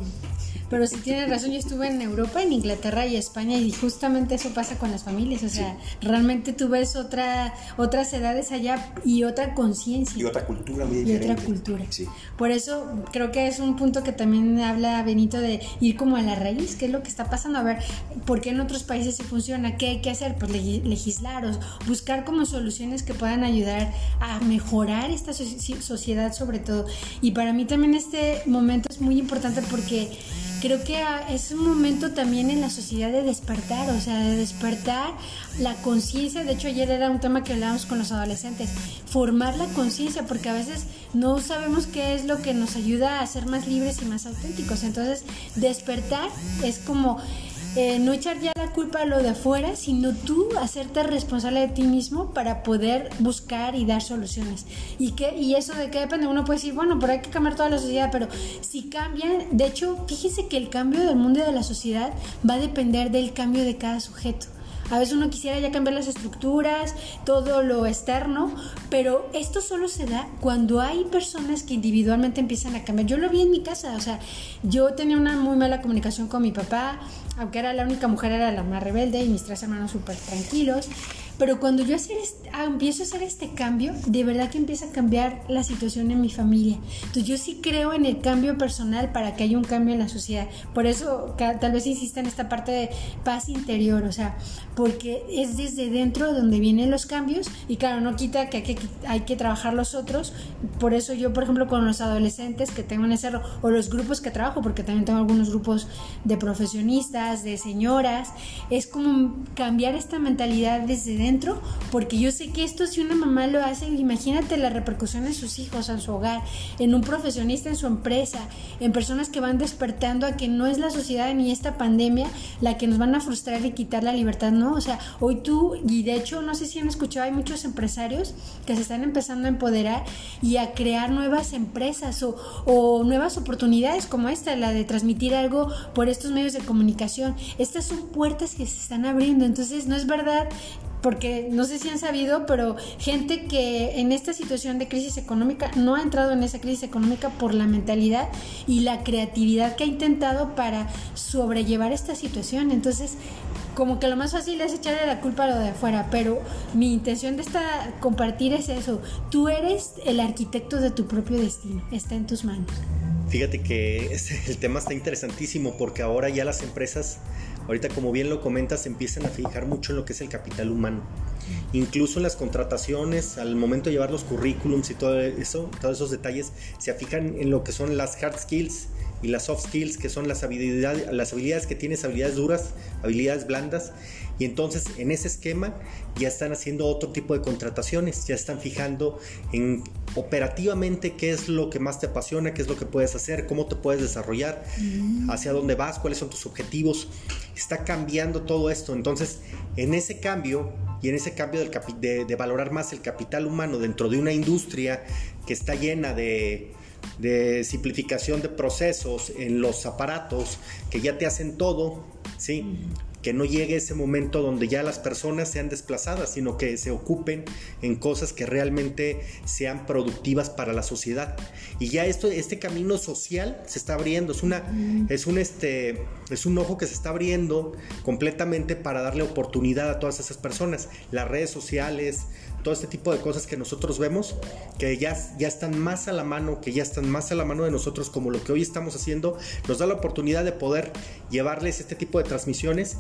Pero si tienes razón, yo estuve en Europa, en Inglaterra y España y justamente eso pasa con las familias. O sea, realmente tú ves otra, otras edades allá y otra conciencia. Y otra cultura muy diferente. Y otra cultura. Por eso creo que es un punto que también habla Benito de ir como a la raíz, qué es lo que está pasando, a ver por qué en otros países se funciona, qué hay que hacer, pues legislar o buscar como soluciones que puedan ayudar a mejorar esta sociedad sobre todo. Y para mí también este momento es muy importante porque creo que ah, es un momento también en la sociedad de despertar, o sea, de despertar la conciencia. De hecho, ayer era un tema que hablábamos con los adolescentes, formar la conciencia, porque a veces no sabemos qué es lo que nos ayuda a ser más libres y más auténticos. Entonces, despertar es como eh, no echar ya la culpa a lo de afuera, sino tú hacerte responsable de ti mismo para poder buscar y dar soluciones. Y, que, y eso de qué depende, uno puede decir, bueno, pero hay que cambiar toda la sociedad, pero si cambian, de hecho, fíjese que el cambio del mundo y de la sociedad va a depender del cambio de cada sujeto. A veces uno quisiera ya cambiar las estructuras, todo lo externo, pero esto solo se da cuando hay personas que individualmente empiezan a cambiar. Yo lo vi en mi casa, o sea, yo tenía una muy mala comunicación con mi papá, aunque era la única mujer, era la más rebelde y mis tres hermanos súper tranquilos, Pero cuando yo hacer ah, empiezo a hacer este cambio, de verdad que empieza a cambiar la situación en mi familia. Entonces yo sí creo en el cambio personal para que haya un cambio en la sociedad. Por eso tal vez insista en esta parte de paz interior, o sea, porque es desde dentro donde vienen los cambios y claro, no quita que hay que, hay que trabajar los otros. Por eso yo, por ejemplo, con los adolescentes que tengo en ese o los grupos que trabajo, porque también tengo algunos grupos de profesionistas, de señoras, es como cambiar esta mentalidad desde dentro, porque yo sé que esto si una mamá lo hace, imagínate la repercusión en sus hijos, en su hogar, en un profesionista en su empresa, en personas que van despertando a que no es la sociedad ni esta pandemia la que nos van a frustrar y quitar la libertad, ¿no? O sea, hoy tú, y de hecho, no sé si han escuchado, hay muchos empresarios que se están empezando a empoderar y a crear nuevas empresas o, o nuevas oportunidades como esta, la de transmitir algo por estos medios de comunicación. Estas son puertas que se están abriendo, entonces no es verdad porque no sé si han sabido, pero gente que en esta situación de crisis económica no ha entrado en esa crisis económica por la mentalidad y la creatividad que ha intentado para sobrellevar esta situación. Entonces, como que lo más fácil es echarle la culpa a lo de afuera, pero mi intención de esta compartir es eso. Tú eres el arquitecto de tu propio destino, está en tus manos. Fíjate que [laughs] el tema está interesantísimo porque ahora ya las empresas, ahorita como bien lo comentas, empiezan a fijar mucho en lo que es el capital humano. Incluso en las contrataciones, al momento de llevar los currículums y todo eso, todos esos detalles, se fijan en lo que son las hard skills y las soft skills, que son las habilidades, las habilidades que tienes, habilidades duras, habilidades blandas. Y entonces en ese esquema ya están haciendo otro tipo de contrataciones, ya están fijando en operativamente qué es lo que más te apasiona, qué es lo que puedes hacer, cómo te puedes desarrollar, mm. hacia dónde vas, cuáles son tus objetivos. Está cambiando todo esto. Entonces, en ese cambio y en ese cambio del de, de valorar más el capital humano dentro de una industria que está llena de de simplificación de procesos en los aparatos que ya te hacen todo, ¿sí? Que no llegue ese momento donde ya las personas sean desplazadas, sino que se ocupen en cosas que realmente sean productivas para la sociedad. Y ya esto, este camino social se está abriendo, es una, es un este, es un ojo que se está abriendo completamente para darle oportunidad a todas esas personas. Las redes sociales, todo este tipo de cosas que nosotros vemos, que ya, ya están más a la mano, que ya están más a la mano de nosotros, como lo que hoy estamos haciendo, nos da la oportunidad de poder llevarles este tipo de transmisiones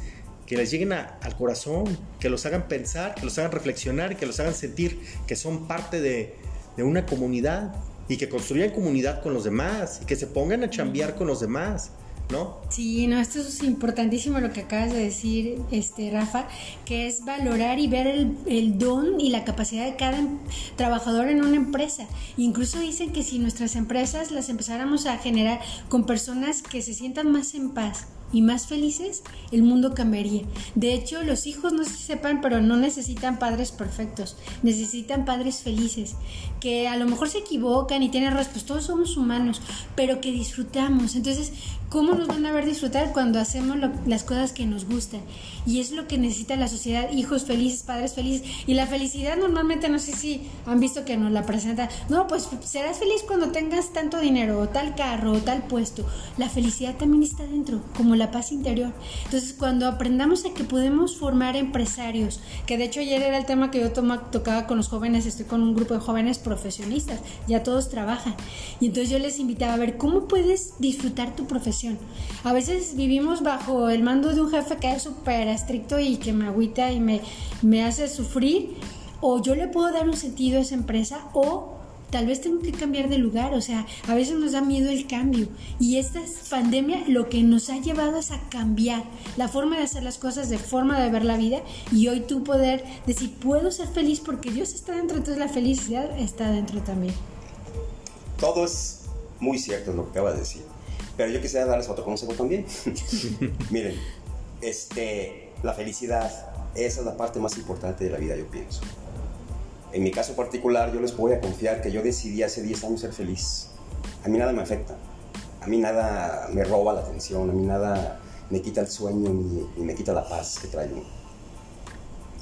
que les lleguen al corazón, que los hagan pensar, que los hagan reflexionar, que los hagan sentir que son parte de, una comunidad y que construyan comunidad con los demás y que se pongan a chambear con los demás. ¿No? Sí, no, esto es importantísimo lo que acabas de decir, este Rafa, que es valorar y ver el, don y la capacidad de cada em, trabajador en una empresa. Incluso dicen que si nuestras empresas las empezáramos a generar con personas que se sientan más en paz, y más felices, el mundo cambiaría. De hecho, los hijos no se sepan, pero no necesitan padres perfectos, necesitan padres felices, que a lo mejor se equivocan y tienen errores, pues todos somos humanos, pero que disfrutamos. Entonces, ¿cómo nos van a ver disfrutar cuando hacemos las cosas que nos gustan? Y es lo que necesita la sociedad, hijos felices, padres felices. Y la felicidad normalmente, no sé si han visto que nos la presenta, no, pues serás feliz cuando tengas tanto dinero, o tal carro, o tal puesto. La felicidad también está dentro, como la paz interior. Entonces, cuando aprendamos a que podemos formar empresarios, que de hecho ayer era el tema que yo tocaba con los jóvenes, estoy con un grupo de jóvenes profesionistas, ya todos trabajan. Y entonces yo les invitaba a ver cómo puedes disfrutar tu profesión. A veces vivimos bajo el mando de un jefe que es súper estricto y que me agüita y me, me hace sufrir. O yo le puedo dar un sentido a esa empresa o tal vez tengo que cambiar de lugar, o sea, a veces nos da miedo el cambio y esta pandemia lo que nos ha llevado es a cambiar la forma de hacer las cosas, de forma de ver la vida y hoy tú poder decir, puedo ser feliz porque Dios está dentro, entonces la felicidad está dentro también. Todo es muy cierto lo que acaba de decir, pero yo quisiera darles otro consejo también. [laughs] Miren, este, la felicidad, esa es la parte más importante de la vida, yo pienso. En mi caso particular, yo les voy a confiar que yo decidí hace 10 años ser feliz. A mí nada me afecta. A mí nada me roba la atención. A mí nada me quita el sueño ni, me quita la paz que traigo.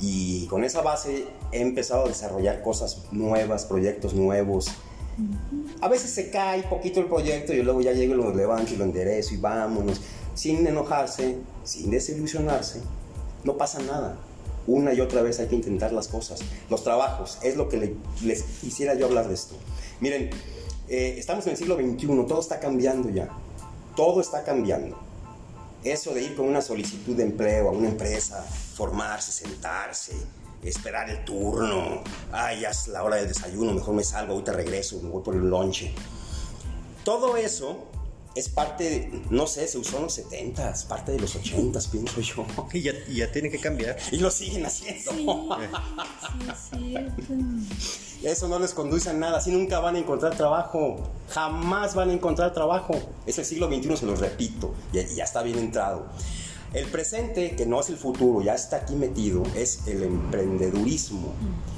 Y con esa base he empezado a desarrollar cosas nuevas, proyectos nuevos. A veces se cae poquito el proyecto y luego ya llego y lo levanto y lo enderezo y vámonos. Sin enojarse, sin desilusionarse, no pasa nada. Una y otra vez hay que intentar las cosas. Los trabajos, es lo que les quisiera yo hablar de esto. Miren, eh, estamos en el siglo XXI, todo está cambiando ya. Todo está cambiando. Eso de ir con una solicitud de empleo a una empresa, formarse, sentarse, esperar el turno, ay, ya es la hora del desayuno, mejor me salgo, ahorita regreso, me voy por el lonche. Todo eso es parte, de, no sé, se usó en los 70 parte de los 80 pienso yo. [laughs] Y ya, ya, tiene que cambiar. Y lo siguen haciendo. Sí, [laughs] Eso no les conduce a nada, así nunca van a encontrar trabajo, jamás van a encontrar trabajo. Es el siglo XXI, se los repito, y ya está bien entrado. El presente, que no es el futuro, ya está aquí metido, es el emprendedurismo.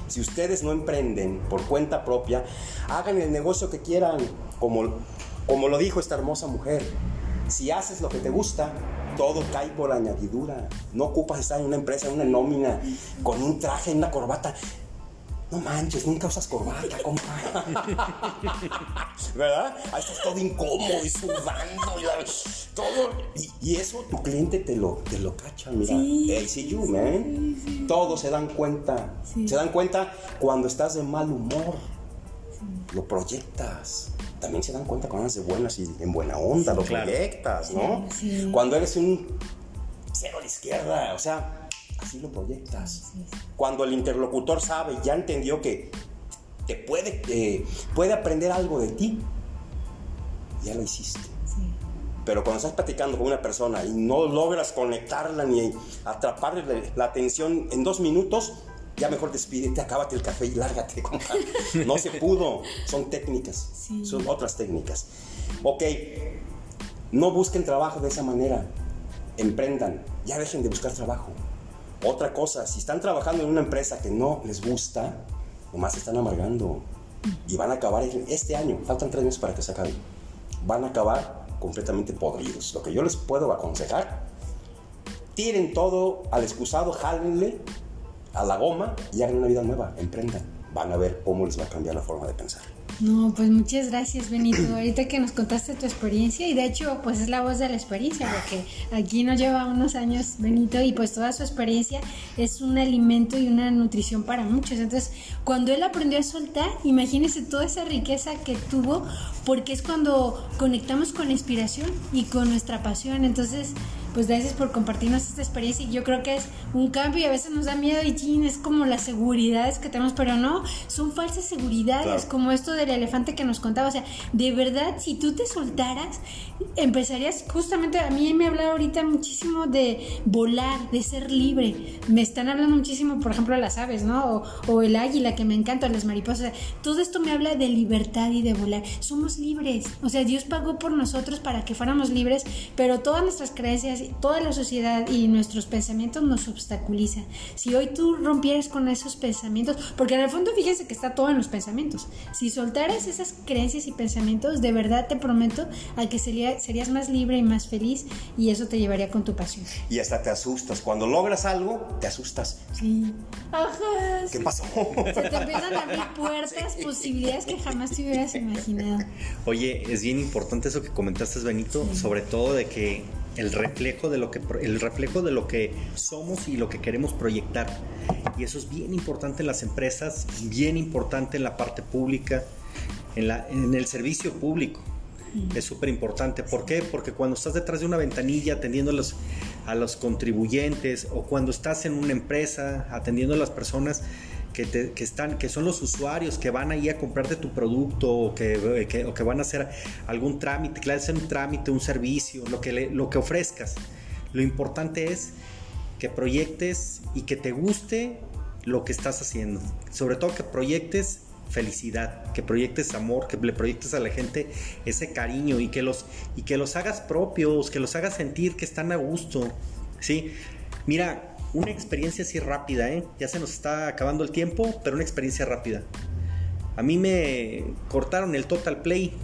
Si ustedes no emprenden por cuenta propia, hagan el negocio que quieran, como, como lo dijo esta hermosa mujer. Si haces lo que te gusta, todo cae por añadidura. No ocupas estar en una empresa, en una nómina, con un traje, en una corbata. No manches, nunca usas corbata, compa. [laughs] ¿Verdad? Ahí estás todo incómodo y sudando. Y, todo. Y, eso tu cliente te lo, te lo cacha, mira. Sí, see you, man. Todos se dan cuenta. Se dan cuenta cuando estás de mal humor. Lo proyectas. También se dan cuenta cuando andas de buenas y en buena onda. lo proyectas, ¿no? Cuando eres un cero a la izquierda. O sea, así lo proyectas. Cuando el interlocutor sabe, ya entendió que te puede, eh, puede aprender algo de ti, ya lo hiciste. Pero cuando estás platicando con una persona y no logras conectarla ni atraparle la atención en dos minutos, ya mejor despídete, acábate el café y lárgate. [laughs] No se pudo. Son técnicas. Son otras técnicas. Ok, no busquen trabajo de esa manera. Emprendan. Ya dejen de buscar trabajo. Otra cosa, si están trabajando en una empresa que no les gusta, nomás se están amargando y van a acabar este año, faltan tres meses para que se acabe, van a acabar completamente podridos. Lo que yo les puedo aconsejar, tiren todo al excusado, jálenle a la goma y hagan una vida nueva, emprendan. Van a ver cómo les va a cambiar la forma de pensar. No, pues muchas gracias, Benito. [clears throat] Ahorita que nos contaste tu experiencia, y de hecho, pues es la voz de la experiencia, porque aquí nos lleva unos años Benito, y pues toda su experiencia es un alimento y una nutrición para muchos. Entonces, cuando él aprendió a soltar, imagínese toda esa riqueza que tuvo, porque es cuando conectamos con la inspiración y con nuestra pasión. Entonces, pues gracias por compartirnos esta experiencia. Y yo creo que es un cambio y a veces nos da miedo y chin, es como las seguridades que tenemos, pero no, son falsas seguridades, como esto del elefante que nos contaba, o sea, de verdad, si tú te soltaras, empezarías, justamente a mí me habla ahorita muchísimo de volar, de ser libre, me están hablando muchísimo, por ejemplo, de las aves, ¿no? O, el águila, que me encanta, las mariposas, todo esto me habla de libertad y de volar, somos libres, o sea, Dios pagó por nosotros para que fuéramos libres, pero todas nuestras creencias toda la sociedad y nuestros pensamientos nos obstaculizan. Si hoy tú rompieras con esos pensamientos, porque en el fondo fíjense que está todo en los pensamientos, si soltaras esas creencias y pensamientos, de verdad te prometo a que serías más libre y más feliz y eso te llevaría con tu pasión. Y hasta te asustas. Cuando logras algo, te asustas. Sí. Ajá. ¿Qué pasó? Se te empiezan a abrir puertas, posibilidades que jamás te hubieras imaginado. Oye, es bien importante eso que comentaste, Benito, sobre todo de que el reflejo de lo que el reflejo de lo que somos y lo que queremos proyectar. Y eso es bien importante en las empresas bien importante en la parte pública en, la, en el servicio público. Es súper importante ¿por qué? porque cuando estás detrás de una ventanilla atendiendo a los, a los contribuyentes o cuando estás en una empresa atendiendo a las personas que, están, que son los usuarios que van ahí a comprarte tu producto o que, que, o que van a hacer algún trámite, que le hacen un trámite, un servicio, lo que, lo que ofrezcas. Lo importante es que proyectes y que te guste lo que estás haciendo. Sobre todo que proyectes felicidad, que proyectes amor, que le proyectes a la gente ese cariño y que los, y que los hagas propios, que los hagas sentir que están a gusto. ¿sí? Mira, una experiencia así rápida, ¿eh? Ya se nos está acabando el tiempo, pero una experiencia rápida. A mí me cortaron el Total Play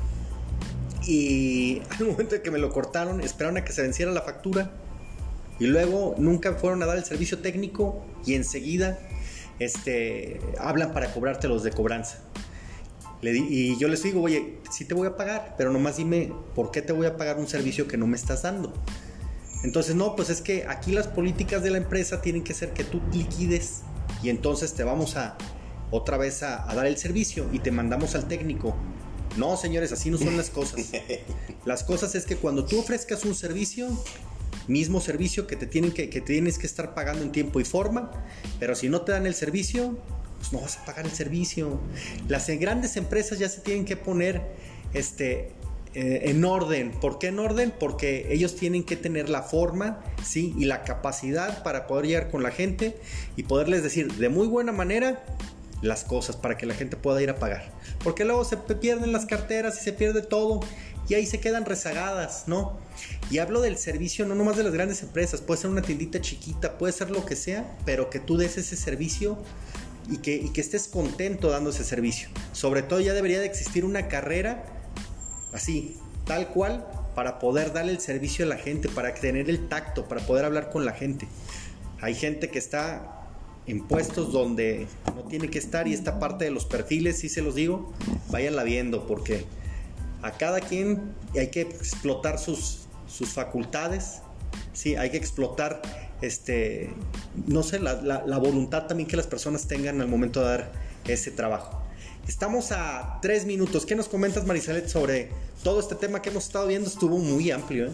y [laughs] al momento de que me lo cortaron, esperaron a que se venciera la factura y luego nunca fueron a dar el servicio técnico y enseguida este, hablan para cobrarte los de cobranza. y yo les digo, oye, sí te voy a pagar, pero nomás dime por qué te voy a pagar un servicio que no me estás dando. Entonces, no, pues es que aquí las políticas de la empresa tienen que ser que tú liquides y entonces te vamos a otra vez a, dar el servicio y te mandamos al técnico. No, señores, así no son las cosas. [laughs] Las cosas es que cuando tú ofrezcas un servicio, mismo servicio que te tienen que, que tienes que estar pagando en tiempo y forma, pero si no te dan el servicio, pues no vas a pagar el servicio. Las grandes empresas ya se tienen que poner este, eh, en orden. ¿Por qué en orden? Porque ellos tienen que tener la forma, sí, y la capacidad para poder llegar con la gente y poderles decir de muy buena manera las cosas para que la gente pueda ir a pagar. Porque luego se pierden las carteras y se pierde todo y ahí se quedan rezagadas, ¿no? Y hablo del servicio no nomás de las grandes empresas, puede ser una tiendita chiquita, puede ser lo que sea, pero que tú des ese servicio y que, que estés contento dando ese servicio. Sobre todo ya debería de existir una carrera así, tal cual, para poder darle el servicio a la gente, para tener el tacto, para poder hablar con la gente. Hay gente que está en puestos donde no tiene que estar y esta parte de los perfiles, si se los digo, váyanla viendo porque a cada quien hay que explotar sus, sus facultades, sí, hay que explotar este, no sé, la, la, voluntad también que las personas tengan al momento de dar ese trabajo. Estamos a tres minutos. ¿Qué nos comentas, Marisalet, sobre todo este tema que hemos estado viendo? Estuvo muy amplio. ¿eh?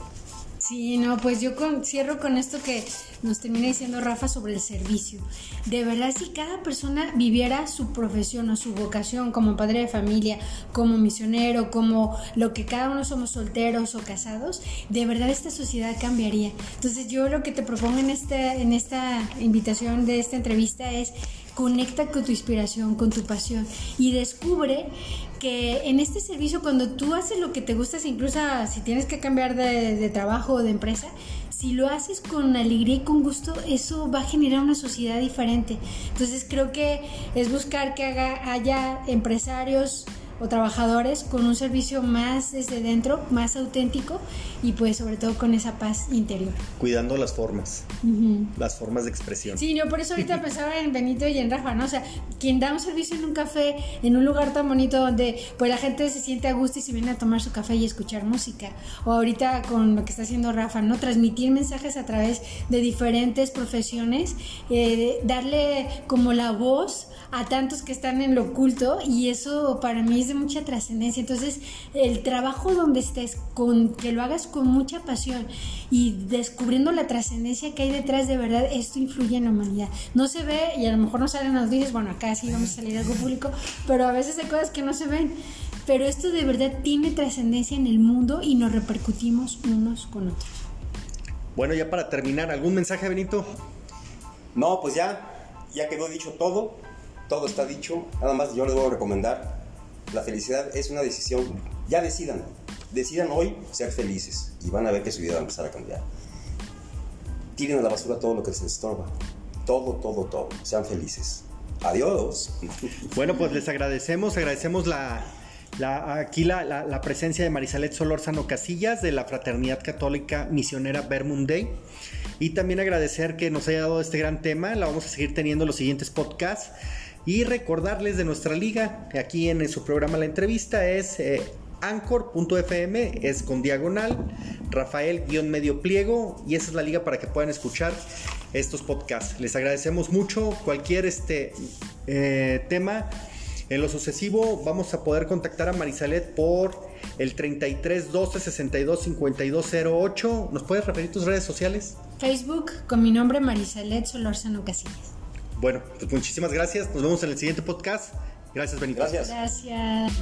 Sí, no, pues yo cierro con esto que nos termina diciendo Rafa sobre el servicio. De verdad, si cada persona viviera su profesión o su vocación como padre de familia, como misionero, como lo que cada uno somos solteros o casados, de verdad esta sociedad cambiaría. Entonces yo lo que te propongo en, este, en esta invitación de esta entrevista es conecta con tu inspiración, con tu pasión y descubre que en este servicio cuando tú haces lo que te gusta, incluso si tienes que cambiar de, trabajo o de empresa, si lo haces con alegría y con gusto, eso va a generar una sociedad diferente. Entonces creo que es buscar que haya empresarios o trabajadores con un servicio más desde dentro, más auténtico y pues sobre todo con esa paz interior. Cuidando las formas, las formas de expresión. Sí, yo por eso ahorita [laughs] pensaba en Benito y en Rafa, ¿no? O sea, quien da un servicio en un café, en un lugar tan bonito donde pues la gente se siente a gusto y se viene a tomar su café y escuchar música. O ahorita con lo que está haciendo Rafa, ¿no? Transmitir mensajes a través de diferentes profesiones, eh, darle como la voz a tantos que están en lo oculto y eso para mí es de mucha trascendencia. Entonces, el trabajo donde estés, con que lo hagas con mucha pasión y descubriendo la trascendencia que hay detrás, de verdad, esto influye en la humanidad. No se ve y a lo mejor no salen los dices, bueno, acá sí vamos a salir algo público, pero a veces hay cosas que no se ven. Pero esto de verdad tiene trascendencia en el mundo y nos repercutimos unos con otros. Bueno, ya para terminar, ¿algún mensaje, Benito? No, pues ya, ya quedó dicho todo todo está dicho. Nada más yo les voy a recomendar, la felicidad es una decisión. Ya decidan, decidan hoy ser felices y van a ver que su vida va a empezar a cambiar. Tiren a la basura todo lo que les estorba. Todo, todo, todo. Sean felices. Adiós. [laughs] Bueno, pues les agradecemos, agradecemos la, aquí la, presencia de Marisalet Solórzano Casillas de la Fraternidad Católica Misionera Day Y también agradecer que nos haya dado este gran tema. La vamos a seguir teniendo en los siguientes podcasts. Y recordarles de nuestra liga, aquí en su programa La Entrevista es eh, anchor.fm, es con diagonal, Rafael-medio pliego, y esa es la liga para que puedan escuchar estos podcasts. Les agradecemos mucho cualquier este, eh, tema. En lo sucesivo vamos a poder contactar a Marisalet por el 33 12 62 52 08. ¿Nos puedes referir tus redes sociales? Facebook con mi nombre Marisalet Solórzano Casillas. Bueno, pues muchísimas gracias. Nos vemos en el siguiente podcast. Gracias, Benito. Gracias. Gracias.